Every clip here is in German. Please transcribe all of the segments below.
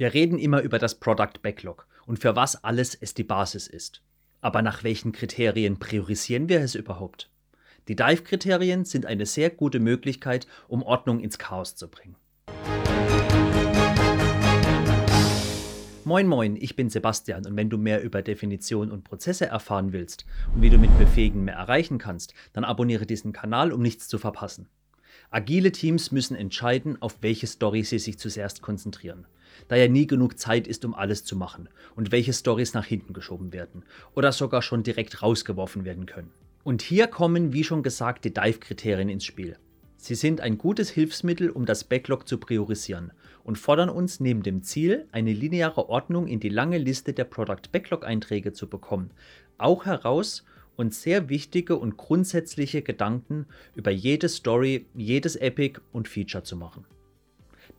Wir reden immer über das Product Backlog und für was alles es die Basis ist. Aber nach welchen Kriterien priorisieren wir es überhaupt? Die Dive-Kriterien sind eine sehr gute Möglichkeit, um Ordnung ins Chaos zu bringen. Moin Moin, ich bin Sebastian und wenn du mehr über Definition und Prozesse erfahren willst und wie du mit Befähigen mehr erreichen kannst, dann abonniere diesen Kanal, um nichts zu verpassen. Agile Teams müssen entscheiden, auf welche Story sie sich zuerst konzentrieren, da ja nie genug Zeit ist, um alles zu machen und welche Stories nach hinten geschoben werden oder sogar schon direkt rausgeworfen werden können. Und hier kommen, wie schon gesagt, die Dive-Kriterien ins Spiel. Sie sind ein gutes Hilfsmittel, um das Backlog zu priorisieren und fordern uns neben dem Ziel, eine lineare Ordnung in die lange Liste der Product Backlog Einträge zu bekommen, auch heraus, und sehr wichtige und grundsätzliche Gedanken über jede Story, jedes Epic und Feature zu machen.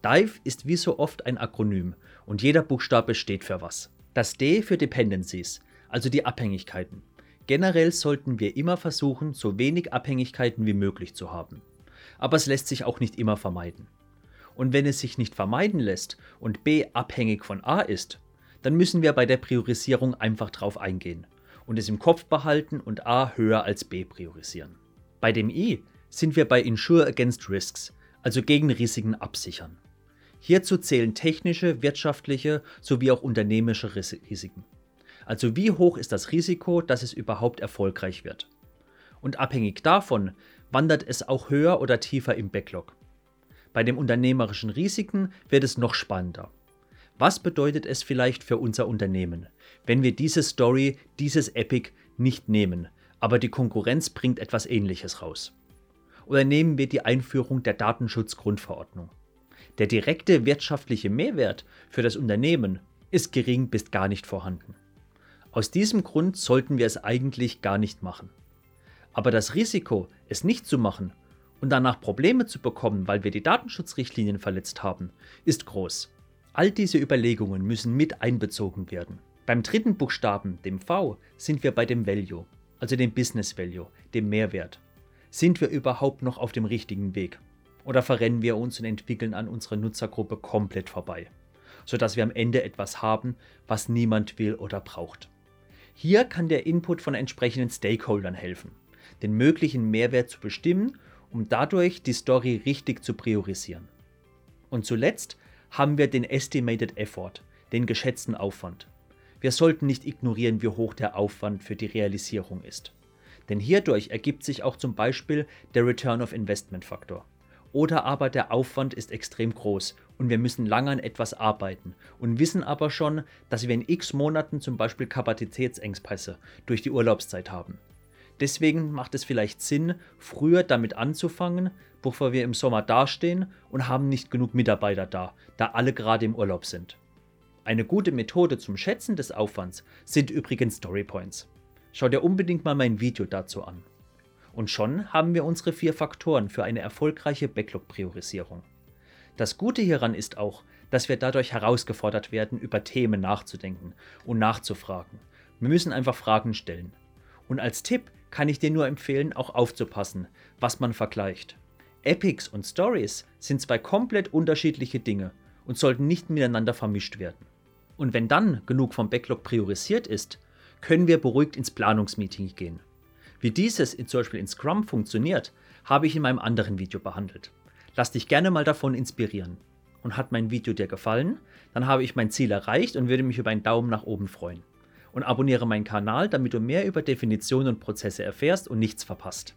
Dive ist wie so oft ein Akronym und jeder Buchstabe steht für was. Das D für Dependencies, also die Abhängigkeiten. Generell sollten wir immer versuchen, so wenig Abhängigkeiten wie möglich zu haben. Aber es lässt sich auch nicht immer vermeiden. Und wenn es sich nicht vermeiden lässt und B abhängig von A ist, dann müssen wir bei der Priorisierung einfach drauf eingehen und es im Kopf behalten und A höher als B priorisieren. Bei dem I sind wir bei Insure Against Risks, also gegen Risiken absichern. Hierzu zählen technische, wirtschaftliche sowie auch unternehmische Risiken. Also wie hoch ist das Risiko, dass es überhaupt erfolgreich wird? Und abhängig davon wandert es auch höher oder tiefer im Backlog. Bei den unternehmerischen Risiken wird es noch spannender. Was bedeutet es vielleicht für unser Unternehmen, wenn wir diese Story, dieses Epic nicht nehmen, aber die Konkurrenz bringt etwas Ähnliches raus? Oder nehmen wir die Einführung der Datenschutzgrundverordnung. Der direkte wirtschaftliche Mehrwert für das Unternehmen ist gering bis gar nicht vorhanden. Aus diesem Grund sollten wir es eigentlich gar nicht machen. Aber das Risiko, es nicht zu machen und danach Probleme zu bekommen, weil wir die Datenschutzrichtlinien verletzt haben, ist groß. All diese Überlegungen müssen mit einbezogen werden. Beim dritten Buchstaben, dem V, sind wir bei dem Value, also dem Business Value, dem Mehrwert. Sind wir überhaupt noch auf dem richtigen Weg? Oder verrennen wir uns und entwickeln an unserer Nutzergruppe komplett vorbei, sodass wir am Ende etwas haben, was niemand will oder braucht? Hier kann der Input von entsprechenden Stakeholdern helfen, den möglichen Mehrwert zu bestimmen, um dadurch die Story richtig zu priorisieren. Und zuletzt haben wir den Estimated Effort, den geschätzten Aufwand. Wir sollten nicht ignorieren, wie hoch der Aufwand für die Realisierung ist. Denn hierdurch ergibt sich auch zum Beispiel der Return of Investment Faktor. Oder aber der Aufwand ist extrem groß und wir müssen lange an etwas arbeiten und wissen aber schon, dass wir in x Monaten zum Beispiel Kapazitätsengpässe durch die Urlaubszeit haben. Deswegen macht es vielleicht Sinn, früher damit anzufangen, bevor wir im Sommer dastehen und haben nicht genug Mitarbeiter da, da alle gerade im Urlaub sind. Eine gute Methode zum Schätzen des Aufwands sind übrigens Storypoints. Schau dir unbedingt mal mein Video dazu an. Und schon haben wir unsere vier Faktoren für eine erfolgreiche Backlog-Priorisierung. Das Gute hieran ist auch, dass wir dadurch herausgefordert werden, über Themen nachzudenken und nachzufragen. Wir müssen einfach Fragen stellen. Und als Tipp kann ich dir nur empfehlen, auch aufzupassen, was man vergleicht. Epics und Stories sind zwei komplett unterschiedliche Dinge und sollten nicht miteinander vermischt werden. Und wenn dann genug vom Backlog priorisiert ist, können wir beruhigt ins Planungsmeeting gehen. Wie dieses in, zum Beispiel in Scrum funktioniert, habe ich in meinem anderen Video behandelt. Lass dich gerne mal davon inspirieren. Und hat mein Video dir gefallen, dann habe ich mein Ziel erreicht und würde mich über einen Daumen nach oben freuen und abonniere meinen Kanal, damit du mehr über Definitionen und Prozesse erfährst und nichts verpasst.